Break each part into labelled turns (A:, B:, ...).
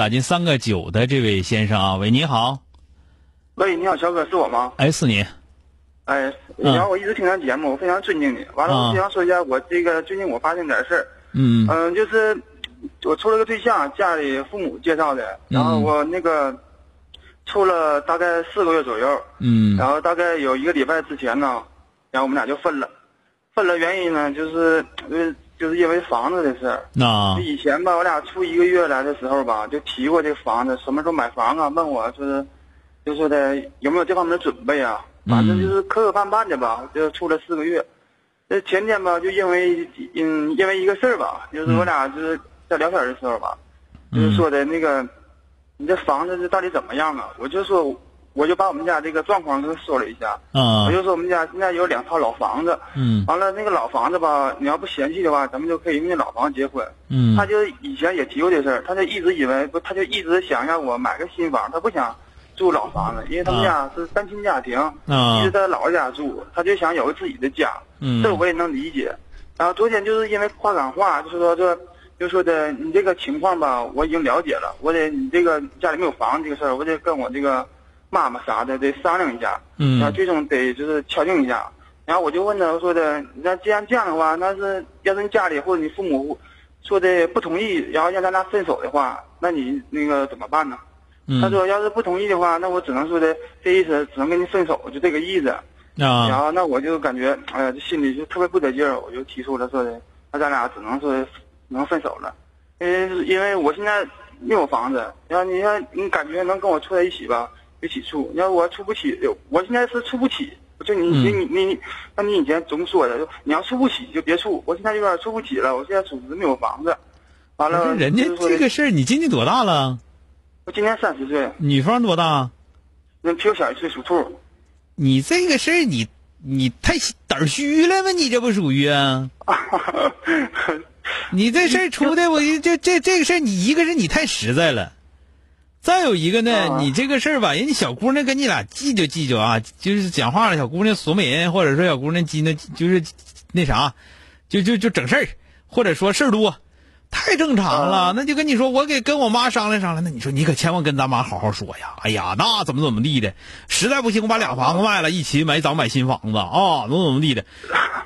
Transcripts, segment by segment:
A: 打进三个九的这位先生啊，喂，你好，
B: 喂，你好，小哥，是我吗？
A: 哎，是你，
B: 哎，然后我一直听咱节目，我非常尊敬你。完了，
A: 啊。
B: 我想说一下，我这个最近我发生点事儿，
A: 嗯。
B: 嗯，就是我处了个对象，家里父母介绍的，然后我那个处了大概四个月左右，
A: 嗯。
B: 然后大概有一个礼拜之前呢，然后我们俩就分了，分了原因呢，就是呃，就是因为房子的事儿。
A: 那
B: 就以前吧，我俩处一个月来的时候吧，就提过这个房子，什么时候买房啊？问我说是，就说的有没有这方面的准备啊？反正就是磕磕绊绊的吧，就处了四个月。这前天吧，就因为嗯，因为一个事儿吧，就是我俩就是在聊天的时候吧，就是说的那个，你这房子这到底怎么样啊？我就说，我就把我们家这个状况跟他说了一下。
A: 啊
B: 我就说我们家现在有两套老房子，
A: 嗯
B: 完了那个老房子吧，你要不嫌弃的话，咱们就可以用那老房子结婚。
A: 嗯
B: 他就以前也提过这事儿，他就一直以为不，他就一直想让我买个新房，他不想住老房子，因为他们家是单亲家庭，
A: 啊
B: 一直在姥姥家住，他就想有个自己的家，
A: 嗯
B: 这我也能理解。然后昨天就是因为话赶话，就是说这就说的你这个情况吧，我已经了解了，我得你这个家里没有房子这个事儿，我得跟我这个妈妈啥的得商量一下，
A: 嗯
B: 然后最终得就是敲定一下。然后我就问他，我说的，那既然这样的话，那是要是你家里或者你父母说的不同意，然后让咱俩分手的话，那你那个怎么办呢？
A: 嗯
B: 他说要是不同意的话，那我只能说的这意思，只能跟你分手，就这个意思。啊然
A: 啊
B: 后那我就感觉，哎呀，这心里就特别不得劲儿，我就提出了说的，那咱俩只能说能分手了，因为因为我现在没有房子，然后你要你感觉能跟我处在一起吧，一起处，要我处不起，我现在是处不起，就你你你你你，那你以前总说的，你要处不起就别处，我现在有点处不起了，我现在属实没有房子，完了，
A: 人家这个事儿，你今年多大了？
B: 我今年三十岁，
A: 女方多大？
B: 那比我小一岁，属兔。
A: 你这个事儿，你你太胆儿虚了吗？你这不属于啊？你这事儿出的，我就这这这个事儿，你一个是你太实在了，再有一个呢，
B: 啊
A: 你这个事儿吧，人家小姑娘跟你俩计较计较啊，就是讲话了，小姑娘损美人，或者说小姑娘急呢，就是那啥，就就就整事儿，或者说事儿多。太正常了，
B: 啊
A: 那就跟你说，我给跟我妈商量商量。那你说你可千万跟咱妈好好说呀！哎呀，那怎么怎么地的，实在不行我把俩房子卖了，一起买咱买新房子啊，怎么怎么地的。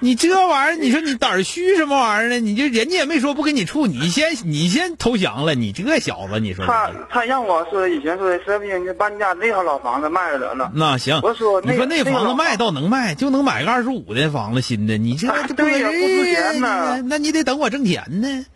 A: 你这玩意儿，你说你胆儿虚什么玩意儿呢？你就人家也没说不跟你处，你先你先投降了，你这小子，你说
B: 他他让我说以前说的，实在不行你把你家那套老房子卖了得了。
A: 那行，
B: 我说那
A: 你说那房子卖倒能卖，就能买个二十五的房子新的，你这
B: 啊
A: 这
B: 对呀不值钱呢
A: 那你得等我挣钱呢。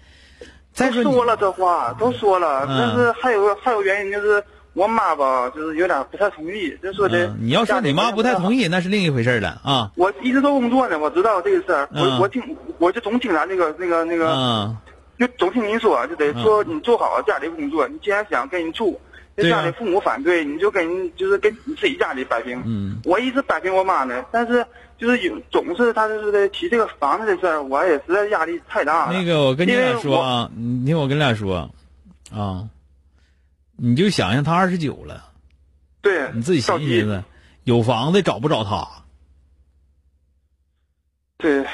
A: 再说你
B: 都说了这话，都说了，
A: 嗯
B: 但是还有还有原因就是我妈吧，就是有点不太同意，就说的、
A: 嗯，你要说你妈不太同
B: 意，
A: 那是另一回事儿了啊。
B: 我一直都工作呢，我知道这个事儿，
A: 嗯
B: 我我听我就总听咱那个那个那个，
A: 嗯，
B: 就总听您说，就得说你做好家里工作，你既然想跟人处。就
A: 对啊
B: 家里父母反对，你就跟就是跟你自己家里摆平。
A: 嗯，
B: 我一直摆平我妈呢，但是就是有总是她就是的提这个房子的事儿，我也实在压力太大了。
A: 那个，我跟你俩说啊，你听我跟你俩说，啊，你就想想他二十九了，
B: 对，
A: 你自己寻思寻思，有房子找不着他，
B: 对，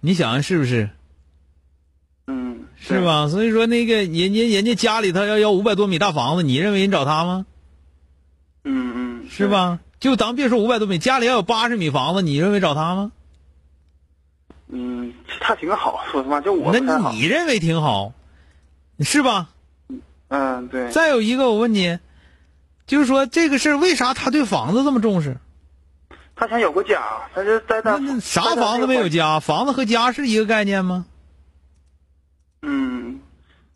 A: 你想想是不是？
B: 嗯，
A: 是？吧？所以说那个人家人家家里头要要五百多米大房子，你认为人找他吗？
B: 嗯嗯，
A: 是？吧？就咱别说五百多米，家里要有八十米房子，你认为找他吗？
B: 嗯，他挺好，说实话，就我。
A: 那你认为挺好，是吧？
B: 嗯，对，
A: 再有一个，我问你，就是说这个事儿为啥他对房子这么重视？
B: 他想有个家，他就在
A: 那啥房子没有？家？房子和家是一个概念吗？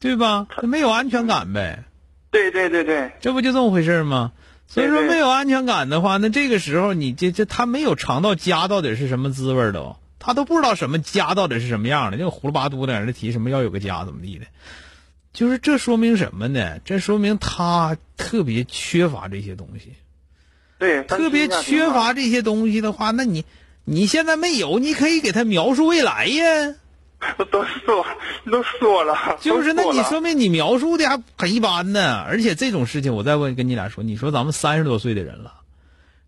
B: 嗯，
A: 对吧？他没有安全感呗，
B: 对对对对，
A: 这不就这么回事吗？所以说没有安全感的话，那这个时候你这这他没有尝到家到底是什么滋味儿都，他都不知道什么家到底是什么样的，就胡了八嘟的在那提什么要有个家怎么地的，就是这说明什么呢？这说明他特别缺乏这些东西。
B: 对，
A: 特别缺乏这些东西的话，那你你现在没有，你可以给他描述未来呀。
B: 都说都说了，
A: 就是，那你说明你描述的还很一般呢。而且这种事情，我再问跟你俩说，你说咱们三十多岁的人了，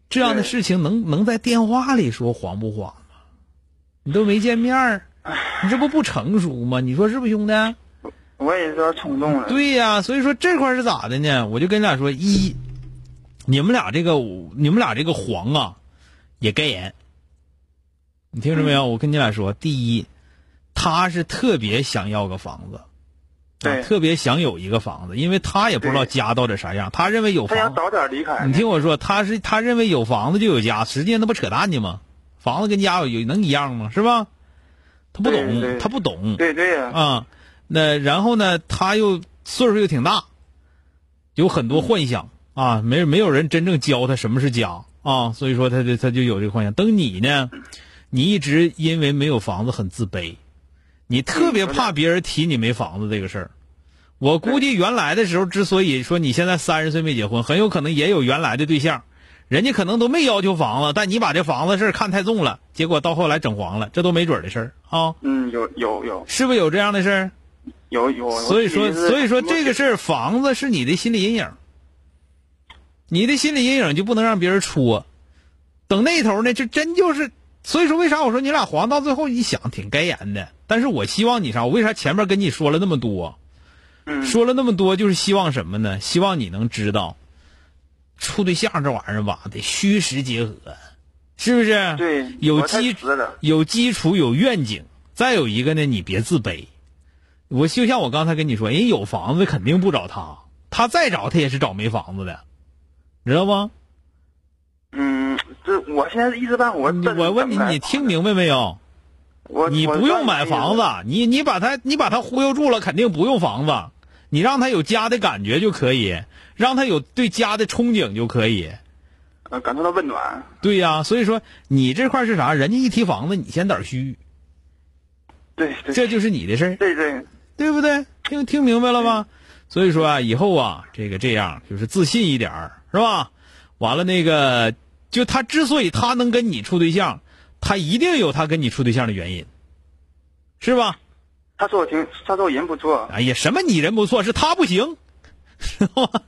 A: 这样的事情能能在电话里说黄不黄吗？你都没见面儿，你这不不成熟吗？你说是不是，兄弟？
B: 我也有点冲动了。
A: 对呀、所以说这块是咋的呢？我就跟你俩说，一，你们俩这个你们俩这个黄啊，也该严。你听着没有？我跟你俩说，第一，他是特别想要个房子，啊
B: 对
A: 特别想有一个房子，因为他也不知道家到底啥样，他认为有房。
B: 他想早点离开。
A: 你听我说，他是他认为有房子就有家，实际上那不扯淡呢吗？房子跟家有有能一样吗？是吧？他不懂，他不懂。
B: 对对呀，
A: 啊，那然后呢，他又岁数又挺大，有很多幻想啊，没没有人真正教他什么是家啊，所以说他就他就有这个幻想。等你呢，你一直因为没有房子很自卑，你特别怕别人提你没房子这个事儿。我估计原来的时候，之所以说你现在三十岁没结婚，很有可能也有原来的对象，人家可能都没要求房子，但你把这房子事儿看太重了，结果到后来整黄了，这都没准儿的事儿啊，
B: 嗯，有有有
A: 是不是有这样的事儿？
B: 有有。
A: 所以说，所以说这个事儿，房子是你的心理阴影，你的心理阴影就不能让别人戳。等那头呢，就真就是，所以说为啥我说你俩黄到最后一想挺该严的，但是我希望你啥？我为啥前面跟你说了那么多，
B: 嗯，
A: 说了那么多，就是希望什么呢？希望你能知道，处对象这玩意儿吧，得虚实结合，是不是？
B: 对
A: 有基有基础，有愿景。再有一个呢，你别自卑。我就像我刚才跟你说，人有房子肯定不找他，他再找他也是找没房子的，知道吗？
B: 嗯，这我现在一时半会儿
A: 我问你，你听明白没有？你不用买房子，你你把他你把他忽悠住了，肯定不用房子，你让他有家的感觉就可以，让他有对家的憧憬就可以。
B: 呃感受到温暖。
A: 对呀、所以说你这块是啥？人家一提房子，你先胆儿虚，
B: 对对
A: 这就是你的事儿。
B: 对对，
A: 对不对？听听明白了吗？所以说啊，以后啊，这个这样就是自信一点儿，是吧？完了，那个就他之所以他能跟你处对象，他一定有他跟你处对象的原因，是吧？
B: 他说我挺，他说我人不错。
A: 哎呀，什么你人不错，是他不行，知道吗？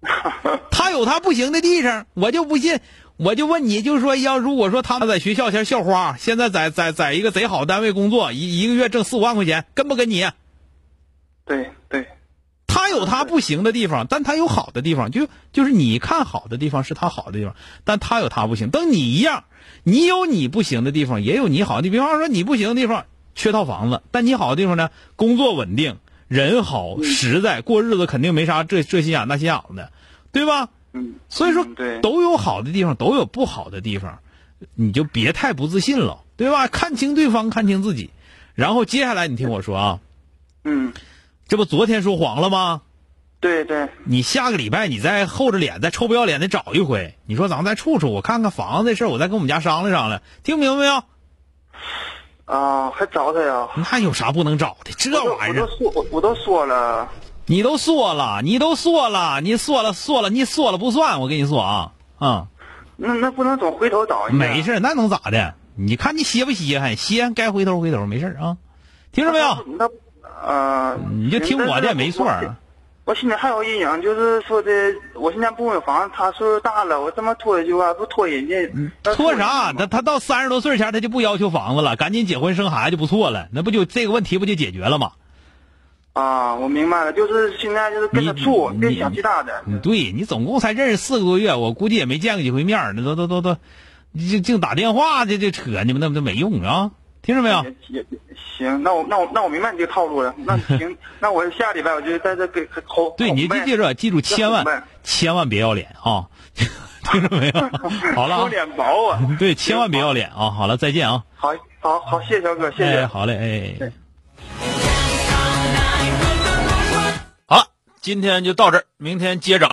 A: 他有他不行的地方，我就不信。我就问你，就是说，要如果说他在学校前校花，现在在在在一个贼好单位工作，一一个月挣四五万块钱，跟不跟你？
B: 对对
A: 他有他不行的地方，但他有好的地方，就就是你看好的地方是他好的地方，但他有他不行。等你一样，你有你不行的地方，也有你好的地方。比方说你不行的地方，缺套房子，但你好的地方呢，工作稳定，人好实在，过日子肯定没啥这这心眼那心眼子的，对吧？
B: 嗯，
A: 所以说都有好的地方，都有不好的地方，你就别太不自信了，对吧？看清对方，看清自己，然后接下来你听我说啊，
B: 嗯，
A: 这不昨天说黄了吗？
B: 对对
A: 你下个礼拜你再厚着脸，再臭不要脸的找一回，你说咱们再处处，我看看房子的事我再跟我们家商量商量，听明白没有？
B: 啊，还找他呀？
A: 那有啥不能找的？这玩意儿
B: 我都说，我我都说了。
A: 你都说了，你都说了，你说了说了，你说了不算，我跟你说啊啊、
B: 那那不能总回头找。
A: 没事，那能咋的？你看你歇不歇？还歇，该回头回头，没事啊。听着没有？
B: 那呃，
A: 你就听我的，没错
B: 我心里还有阴影，就是说的，我现在不买房，他岁数大了，我这么拖下去吧，不拖人家。
A: 嗯拖啥？他他到三十多岁前，他就不要求房子了，赶紧结婚生孩子就不错了，那不就这个问题不就解决了吗？
B: 啊，我明白了，就是现在就是跟他处，别想其他的。
A: 嗯，对你总共才认识四个多月，我估计也没见过几回面儿那都都都都，净净打电话这这扯你们那那没用啊！听着没有？
B: 也也行，那我那我那我明白你这个套路了。那 行，那我下礼拜我就在这给哄。
A: 对，你记记着，记住，千万千万别要脸啊！听着没有？好了啊，
B: 我脸薄啊。
A: 对，千万别要脸啊！好了，再见啊！
B: 好，好，好，谢谢小哥，谢谢。
A: 哎，好嘞，哎
B: 对。
A: 好了，今天就到这儿，明天接着。